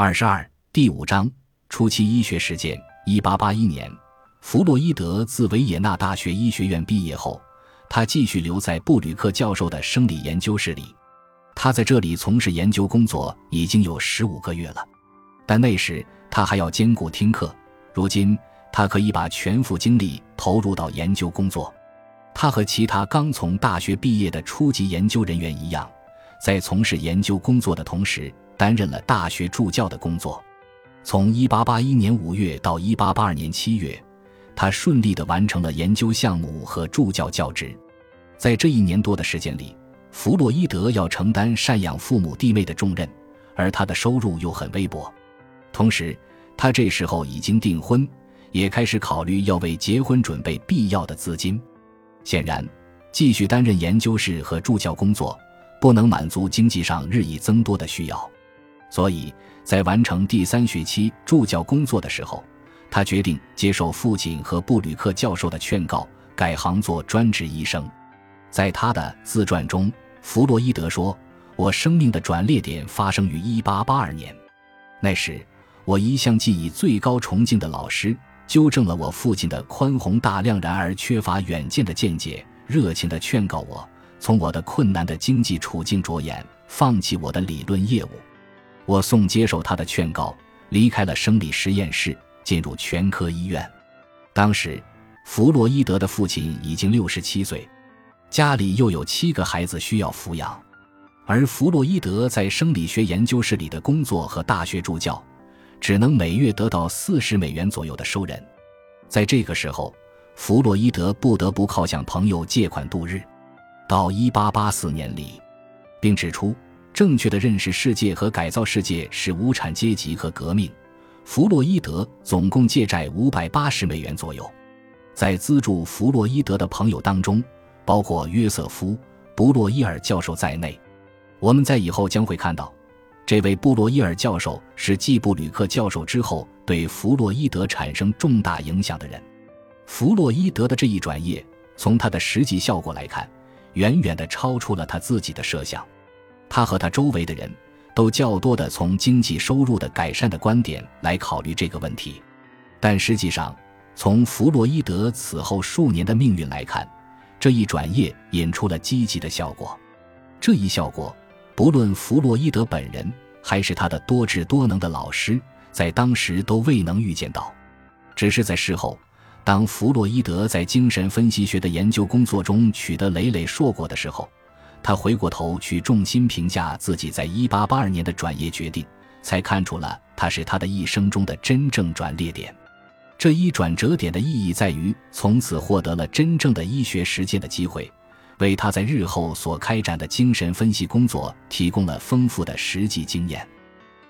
二十二第五章初期医学实践。一八八一年，弗洛伊德自维也纳大学医学院毕业后，他继续留在布吕克教授的生理研究室里。他在这里从事研究工作已经有十五个月了，但那时他还要兼顾听课。如今，他可以把全副精力投入到研究工作。他和其他刚从大学毕业的初级研究人员一样，在从事研究工作的同时，担任了大学助教的工作。从1881年5月到1882年7月，他顺利地完成了研究项目和助教教职。在这一年多的时间里，弗洛伊德要承担赡养父母弟妹的重任，而他的收入又很微薄。同时，他这时候已经订婚，也开始考虑要为结婚准备必要的资金。显然，继续担任研究室和助教工作不能满足经济上日益增多的需要，所以在完成第三学期助教工作的时候，他决定接受父亲和布吕克教授的劝告，改行做专职医生。在他的自传中，弗洛伊德说：“我生命的转捩点发生于1882年，那时我一向寄以最高崇敬的老师。”纠正了我父亲的宽宏大量然而缺乏远见的见解，热情地劝告我从我的困难的经济处境着眼，放弃我的理论业务。我送接受他的劝告，离开了生理实验室，进入全科医院。当时，弗洛伊德的父亲已经六十七岁，家里又有七个孩子需要抚养，而弗洛伊德在生理学研究室里的工作和大学助教。只能每月得到四十美元左右的收人，在这个时候，弗洛伊德不得不靠向朋友借款度日。到一八八四年里，并指出正确的认识世界和改造世界是无产阶级和革命。弗洛伊德总共借债五百八十美元左右。在资助弗洛伊德的朋友当中，包括约瑟夫·布洛伊尔教授在内。我们在以后将会看到。这位布洛伊尔教授是继布吕克教授之后对弗洛伊德产生重大影响的人。弗洛伊德的这一转业，从他的实际效果来看，远远地超出了他自己的设想。他和他周围的人都较多地从经济收入的改善的观点来考虑这个问题，但实际上，从弗洛伊德此后数年的命运来看，这一转业引出了积极的效果。这一效果。不论弗洛伊德本人还是他的多智多能的老师，在当时都未能预见到。只是在事后，当弗洛伊德在精神分析学的研究工作中取得累累硕果的时候，他回过头去重新评价自己在1882年的转业决定，才看出了他是他的一生中的真正转捩点。这一转折点的意义在于，从此获得了真正的医学实践的机会。为他在日后所开展的精神分析工作提供了丰富的实际经验。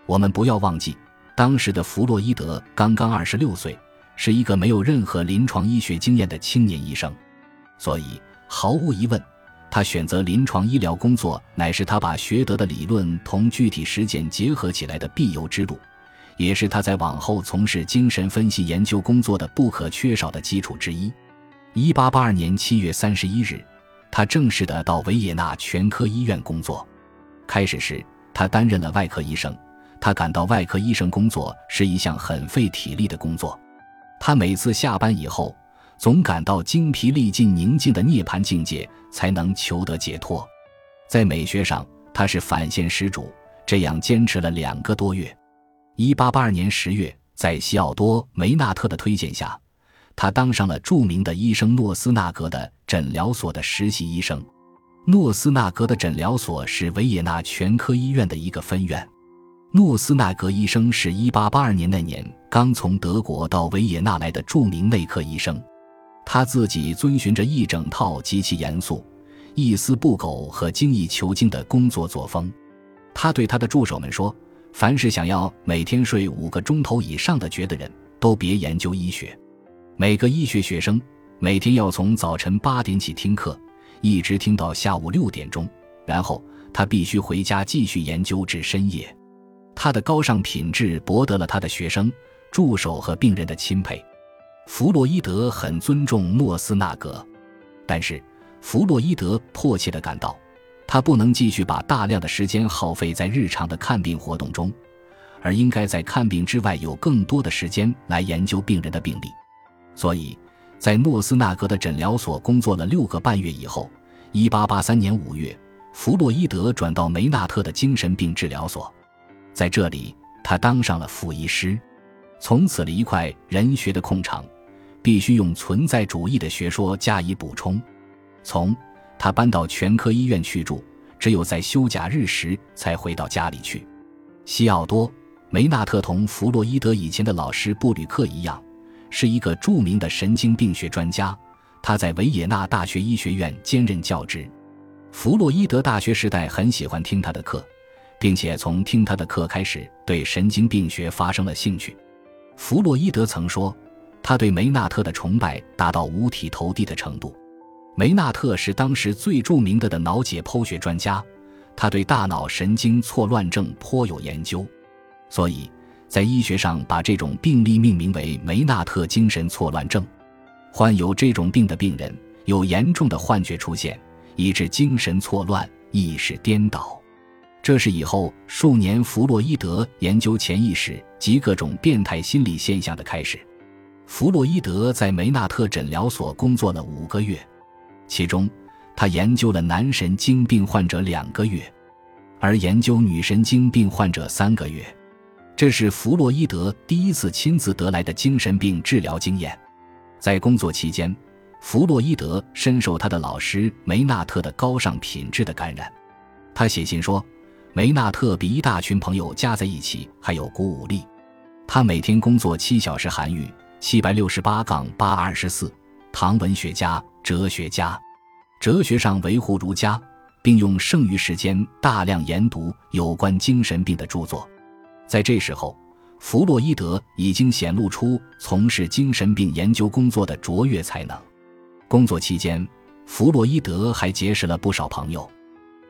我们不要忘记，当时的弗洛伊德刚刚二十六岁，是一个没有任何临床医学经验的青年医生，所以毫无疑问，他选择临床医疗工作乃是他把学得的理论同具体实践结合起来的必由之路，也是他在往后从事精神分析研究工作的不可缺少的基础之一。一八八二年七月三十一日。他正式的到维也纳全科医院工作。开始时，他担任了外科医生。他感到外科医生工作是一项很费体力的工作。他每次下班以后，总感到精疲力尽、宁静的涅槃境界才能求得解脱。在美学上，他是反现实主。这样坚持了两个多月。一八八二年十月，在西奥多·梅纳特的推荐下。他当上了著名的医生诺斯纳格的诊疗所的实习医生。诺斯纳格的诊疗所是维也纳全科医院的一个分院。诺斯纳格医生是一八八二年那年刚从德国到维也纳来的著名内科医生。他自己遵循着一整套极其严肃、一丝不苟和精益求精的工作作风。他对他的助手们说：“凡是想要每天睡五个钟头以上的觉的人，都别研究医学。”每个医学学生每天要从早晨八点起听课，一直听到下午六点钟，然后他必须回家继续研究至深夜。他的高尚品质博得了他的学生、助手和病人的钦佩。弗洛伊德很尊重诺斯纳格，但是弗洛伊德迫切地感到，他不能继续把大量的时间耗费在日常的看病活动中，而应该在看病之外有更多的时间来研究病人的病例。所以，在诺斯纳格的诊疗所工作了六个半月以后，1883年5月，弗洛伊德转到梅纳特的精神病治疗所，在这里，他当上了副医师。从此了一块人学的空场，必须用存在主义的学说加以补充。从他搬到全科医院去住，只有在休假日时才回到家里去。西奥多·梅纳特同弗洛伊德以前的老师布吕克一样，是一个著名的神经病学专家。他在维也纳大学医学院兼任教职。弗洛伊德大学时代很喜欢听他的课，并且从听他的课开始对神经病学发生了兴趣。弗洛伊德曾说，他对梅纳特的崇拜达到五体投地的程度。梅纳特是当时最著名的的脑解剖学专家，他对大脑神经错乱症颇有研究，所以在医学上把这种病例命名为梅纳特精神错乱症。患有这种病的病人有严重的幻觉出现，以致精神错乱、意识颠倒。这是以后数年弗洛伊德研究潜意识及各种变态心理现象的开始。弗洛伊德在梅纳特诊疗所工作了五个月，其中他研究了男神经病患者两个月，而研究女神经病患者三个月。这是弗洛伊德第一次亲自得来的精神病治疗经验。在工作期间，弗洛伊德深受他的老师梅纳特的高尚品质的感染。他写信说。梅纳特比一大群朋友加在一起还有鼓舞力。他每天工作七小时韩语，七百六十八杠八二十四。唐文学家、哲学家，哲学上维护儒家，并用剩余时间大量研读有关精神病的著作。在这时候，弗洛伊德已经显露出从事精神病研究工作的卓越才能。工作期间，弗洛伊德还结识了不少朋友。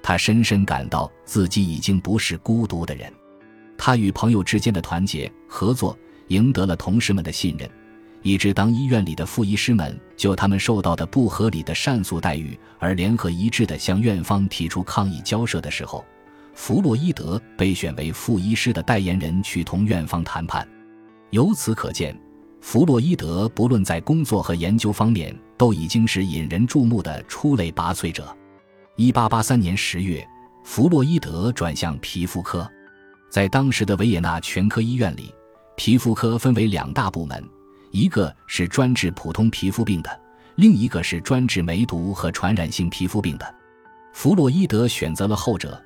他深深感到自己已经不是孤独的人，他与朋友之间的团结合作赢得了同事们的信任，以致当医院里的副医师们就他们受到的不合理的善诉待遇而联合一致地向院方提出抗议交涉的时候，弗洛伊德被选为副医师的代言人去同院方谈判。由此可见，弗洛伊德不论在工作和研究方面都已经是引人注目的出类拔萃者。一八八三年十月，弗洛伊德转向皮肤科。在当时的维也纳全科医院里，皮肤科分为两大部门，一个是专治普通皮肤病的，另一个是专治梅毒和传染性皮肤病的。弗洛伊德选择了后者，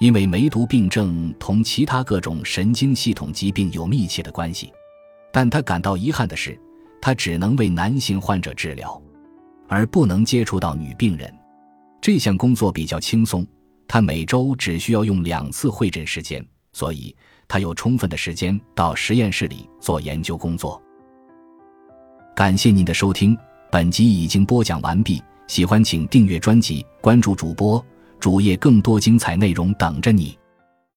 因为梅毒病症同其他各种神经系统疾病有密切的关系。但他感到遗憾的是，他只能为男性患者治疗，而不能接触到女病人。这项工作比较轻松，他每周只需要用两次会诊时间，所以他有充分的时间到实验室里做研究工作。感谢您的收听，本集已经播讲完毕。喜欢请订阅专辑，关注主播主页，更多精彩内容等着你。